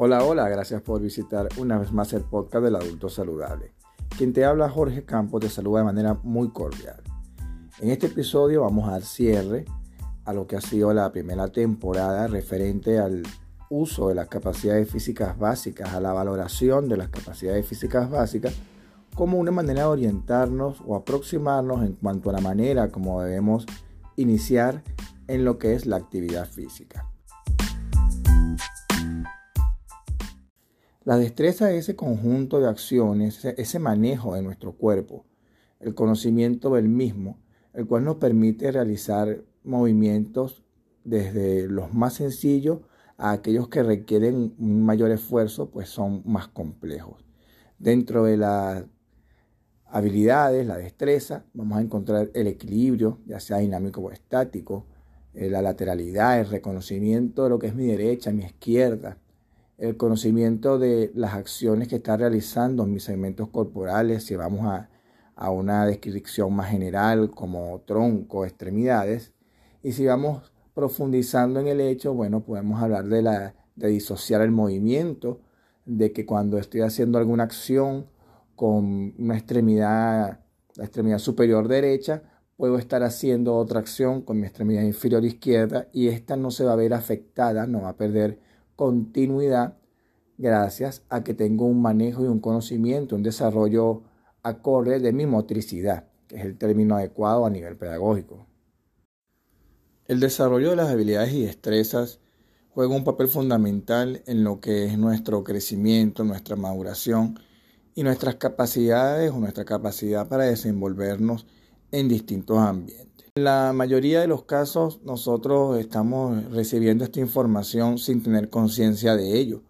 Hola, hola, gracias por visitar una vez más el podcast del adulto saludable. Quien te habla Jorge Campos te saluda de manera muy cordial. En este episodio vamos a dar cierre a lo que ha sido la primera temporada referente al uso de las capacidades físicas básicas, a la valoración de las capacidades físicas básicas como una manera de orientarnos o aproximarnos en cuanto a la manera como debemos iniciar en lo que es la actividad física. La destreza es ese conjunto de acciones, ese manejo de nuestro cuerpo, el conocimiento del mismo, el cual nos permite realizar movimientos desde los más sencillos a aquellos que requieren un mayor esfuerzo, pues son más complejos. Dentro de las habilidades, la destreza, vamos a encontrar el equilibrio, ya sea dinámico o estático, eh, la lateralidad, el reconocimiento de lo que es mi derecha, mi izquierda, el conocimiento de las acciones que está realizando mis segmentos corporales, si vamos a, una descripción más general como tronco, extremidades, y si vamos profundizando en el hecho, bueno, podemos hablar de, la, de disociar el movimiento, de que cuando estoy haciendo alguna acción con una extremidad, la extremidad superior derecha, puedo estar haciendo otra acción con mi extremidad inferior izquierda y esta no se va a ver afectada, no va a perder continuidad gracias a que tengo un manejo y un conocimiento, un desarrollo acorde de mi motricidad, que es el término adecuado a nivel pedagógico. El desarrollo de las habilidades y destrezas juega un papel fundamental en lo que es nuestro crecimiento, nuestra maduración y nuestras capacidades o nuestra capacidad para desenvolvernos en distintos ambientes. En la mayoría de los casos nosotros estamos recibiendo esta información sin tener conciencia de ello.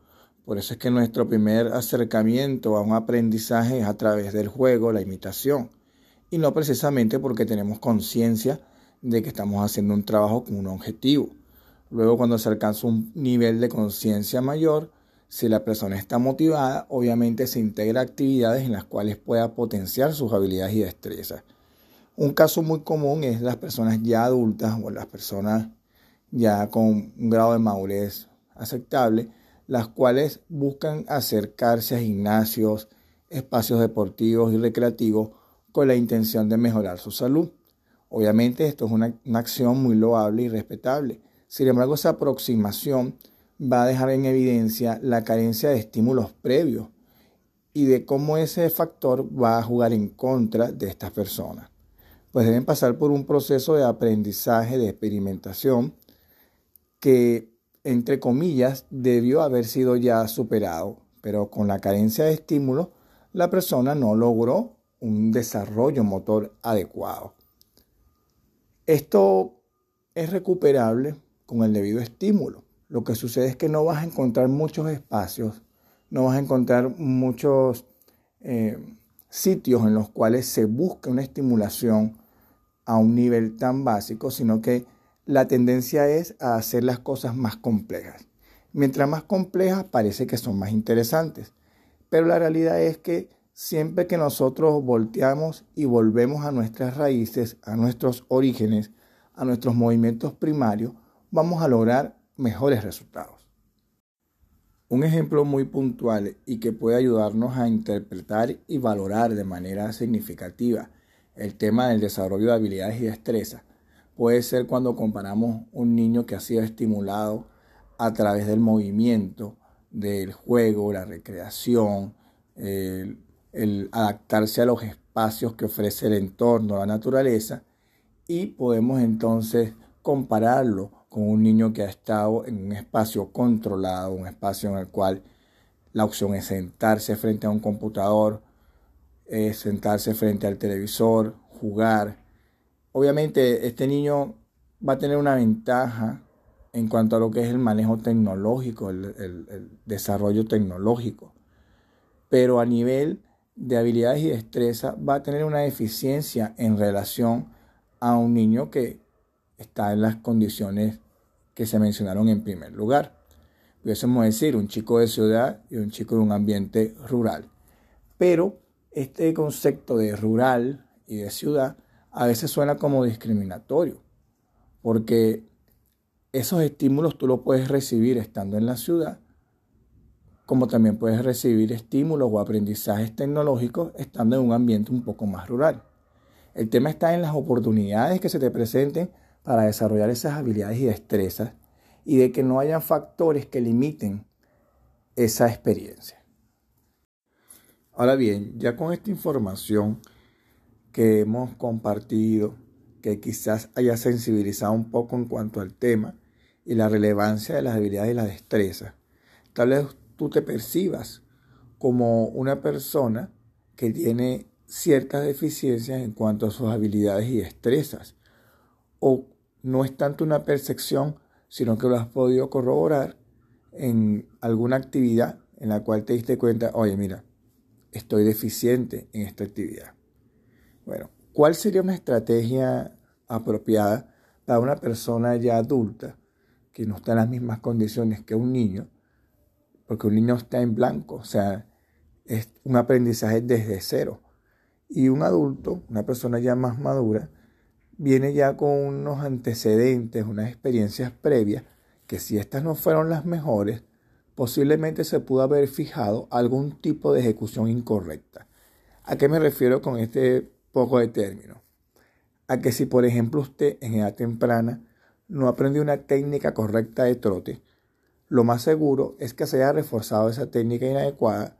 Por eso es que nuestro primer acercamiento a un aprendizaje es a través del juego, la imitación, y no precisamente porque tenemos conciencia de que estamos haciendo un trabajo con un objetivo. Luego cuando se alcanza un nivel de conciencia mayor, si la persona está motivada, obviamente se integra actividades en las cuales pueda potenciar sus habilidades y destrezas. Un caso muy común es las personas ya adultas o las personas ya con un grado de madurez aceptable, las cuales buscan acercarse a gimnasios, espacios deportivos y recreativos con la intención de mejorar su salud. Obviamente esto es una, una, acción muy loable y respetable. Sin embargo, esa aproximación va a dejar en evidencia la carencia de estímulos previos y de cómo ese factor va a jugar en contra de estas personas pues deben pasar por un proceso de aprendizaje, de experimentación, que, entre comillas, debió haber sido ya superado, pero con la carencia de estímulo, la persona no logró un desarrollo motor adecuado. Esto es recuperable con el debido estímulo. Lo que sucede es que no vas a encontrar muchos espacios, no vas a encontrar muchos eh, sitios en los cuales se busca una estimulación a un nivel tan básico, sino que la tendencia es a hacer las cosas más complejas. Mientras más complejas parece que son más interesantes, pero la realidad es que siempre que nosotros volteamos y volvemos a nuestras raíces, a nuestros orígenes, a nuestros movimientos primarios, vamos a lograr mejores resultados. Un ejemplo muy puntual y que puede ayudarnos a interpretar y valorar de manera significativa el tema del desarrollo de habilidades y destrezas. Puede ser cuando comparamos un niño que ha sido estimulado a través del movimiento, del juego, la recreación, el, adaptarse a los espacios que ofrece el entorno, la naturaleza, y podemos entonces compararlo con un niño que ha estado en un espacio controlado, un espacio en el cual la opción es sentarse frente a un computador, es sentarse frente al televisor, jugar. Obviamente este niño va a tener una ventaja en cuanto a lo que es el manejo tecnológico, el, el desarrollo tecnológico. Pero a nivel de habilidades y destreza va a tener una deficiencia en relación a un niño que está en las condiciones que se mencionaron en primer lugar. Pudiésemos decir un chico de ciudad y un chico de un ambiente rural. Pero este concepto de rural y de ciudad a veces suena como discriminatorio, porque esos estímulos tú los puedes recibir estando en la ciudad como también puedes recibir estímulos o aprendizajes tecnológicos estando en un ambiente un poco más rural. El tema está en las oportunidades que se te presenten para desarrollar esas habilidades y destrezas y de que no hayan factores que limiten esa experiencia. Ahora bien, ya con esta información que hemos compartido, que quizás haya sensibilizado un poco en cuanto al tema y la relevancia de las habilidades y las destrezas, tal vez tú te percibas como una persona que tiene ciertas deficiencias en cuanto a sus habilidades y destrezas. O no es tanto una percepción, sino que lo has podido corroborar en alguna actividad en la cual te diste cuenta, oye, mira, estoy deficiente en esta actividad. Bueno, ¿cuál sería una estrategia apropiada para una persona ya adulta que no está en las mismas condiciones que un niño porque un niño está en blanco, o sea, es un aprendizaje desde cero. Y un adulto, una persona ya más madura, viene ya con unos antecedentes, unas experiencias previas, que si estas no fueron las mejores, posiblemente se pudo haber fijado algún tipo de ejecución incorrecta. ¿A qué me refiero con este poco de término? A que si, por ejemplo, usted en edad temprana no aprendió una técnica correcta de trote, lo más seguro es que se haya reforzado esa técnica inadecuada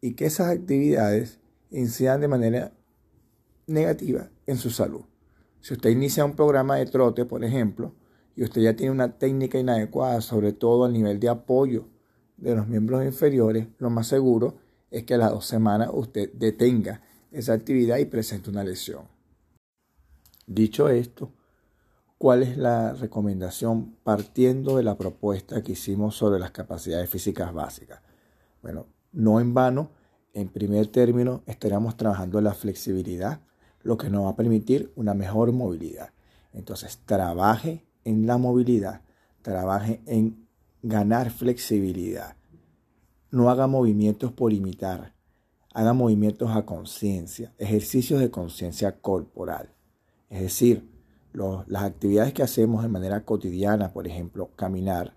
y que esas actividades incidan de manera negativa en su salud. Si usted inicia un programa de trote, por ejemplo, y usted ya tiene una técnica inadecuada, sobre todo a nivel de apoyo de los miembros inferiores, lo más seguro es que a las dos semanas usted detenga esa actividad y presente una lesión. Dicho esto, cuál es la recomendación partiendo de la propuesta que hicimos sobre las capacidades físicas básicas. Bueno, no en vano, en primer término, estaremos trabajando la flexibilidad, lo que nos va a permitir una mejor movilidad. Entonces, trabaje en la movilidad, trabaje en ganar flexibilidad. No haga movimientos por imitar, haga movimientos a conciencia, ejercicios de conciencia corporal. Es decir, las actividades que hacemos de manera cotidiana, por ejemplo, caminar,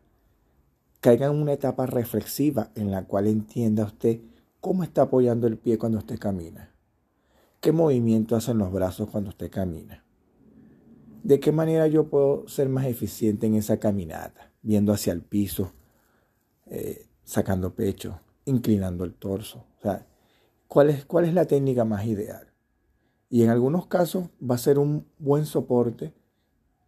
caigan en una etapa reflexiva en la cual entienda usted cómo está apoyando el pie cuando usted camina, qué movimiento hacen los brazos cuando usted camina, de qué manera yo puedo ser más eficiente en esa caminata, viendo hacia el piso, eh, sacando pecho, inclinando el torso, o sea, ¿cuál es, cuál es la técnica más ideal. Y en algunos casos va a ser un buen soporte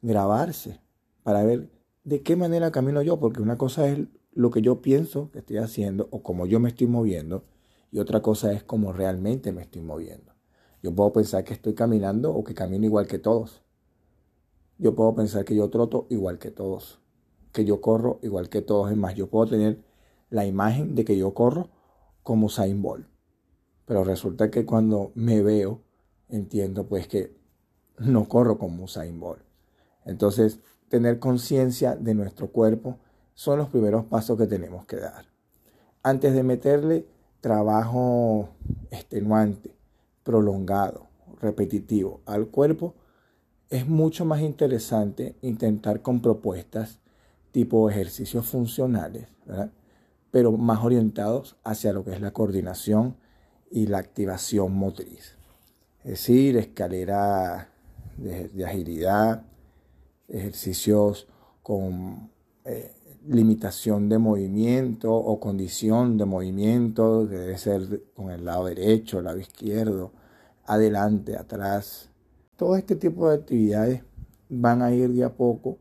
grabarse para ver de qué manera camino yo, porque una cosa es lo que yo pienso que estoy haciendo o cómo yo me estoy moviendo y otra cosa es cómo realmente me estoy moviendo. Yo puedo pensar que estoy caminando o que camino igual que todos. Yo puedo pensar que yo troto igual que todos, que yo corro igual que todos. Es más, yo puedo tener la imagen de que yo corro como Usain Bolt. Pero resulta que cuando me veo entiendo pues que no corro como Usain Bolt. Entonces, tener conciencia de nuestro cuerpo son los primeros pasos que tenemos que dar. Antes de meterle trabajo extenuante, prolongado, repetitivo al cuerpo, es mucho más interesante intentar con propuestas tipo ejercicios funcionales, pero más orientados hacia lo que es la coordinación y la activación motriz. Es decir, escalera de, agilidad, ejercicios con eh, limitación de movimiento o condición de movimiento, debe ser con el lado derecho, lado izquierdo, adelante, atrás. Todo este tipo de actividades van a ir de a poco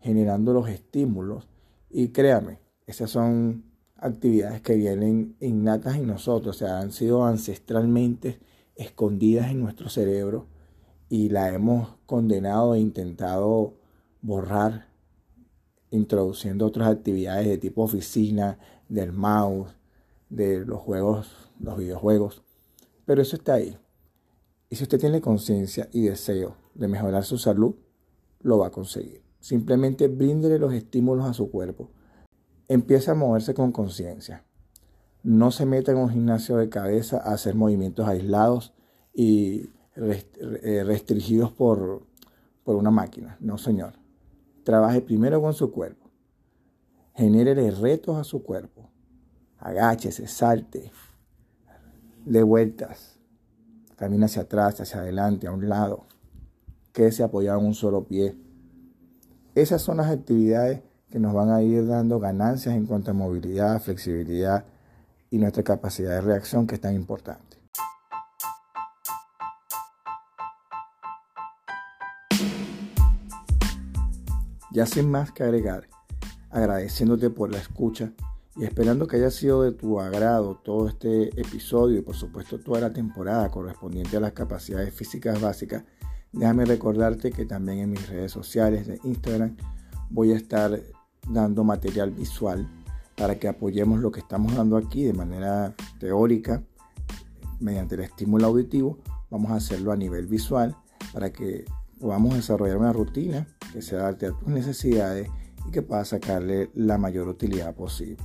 generando los estímulos y créame, esas son actividades que vienen innatas en nosotros, o sea, han sido ancestralmente escondidas en nuestro cerebro y la hemos condenado e intentado borrar introduciendo otras actividades de tipo oficina, del mouse, de los juegos, los videojuegos. Pero eso está ahí. Y si usted tiene conciencia y deseo de mejorar su salud, lo va a conseguir. Simplemente bríndele los estímulos a su cuerpo. Empieza a moverse con conciencia. No se meta en un gimnasio de cabeza a hacer movimientos aislados y eh, restringidos por, por una máquina. No, señor. Trabaje primero con su cuerpo. Genere retos a su cuerpo. agáchese, salte, de vueltas, camina hacia atrás, hacia adelante, a un lado, quédese apoyado en un solo pie. Esas son las actividades que nos van a ir dando ganancias en cuanto a movilidad, flexibilidad y nuestra capacidad de reacción que es tan importante. Ya sin más que agregar, agradeciéndote por la escucha y esperando que haya sido de tu agrado todo este episodio y por supuesto toda la temporada correspondiente a las capacidades físicas básicas, déjame recordarte que también en mis redes sociales de Instagram voy a estar dando material visual para que apoyemos lo que estamos dando aquí de manera teórica mediante el estímulo auditivo. Vamos a hacerlo a nivel visual para que podamos desarrollar una rutina que se adapte a tus necesidades y que pueda sacarle la mayor utilidad posible.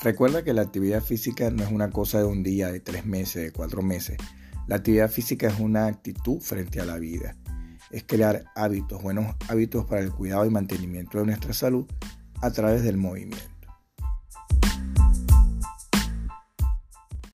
Recuerda que la actividad física no es una cosa de un día, de tres meses, de cuatro meses. La actividad física es una actitud frente a la vida. Es crear hábitos, buenos hábitos para el cuidado y mantenimiento de nuestra salud a través del movimiento.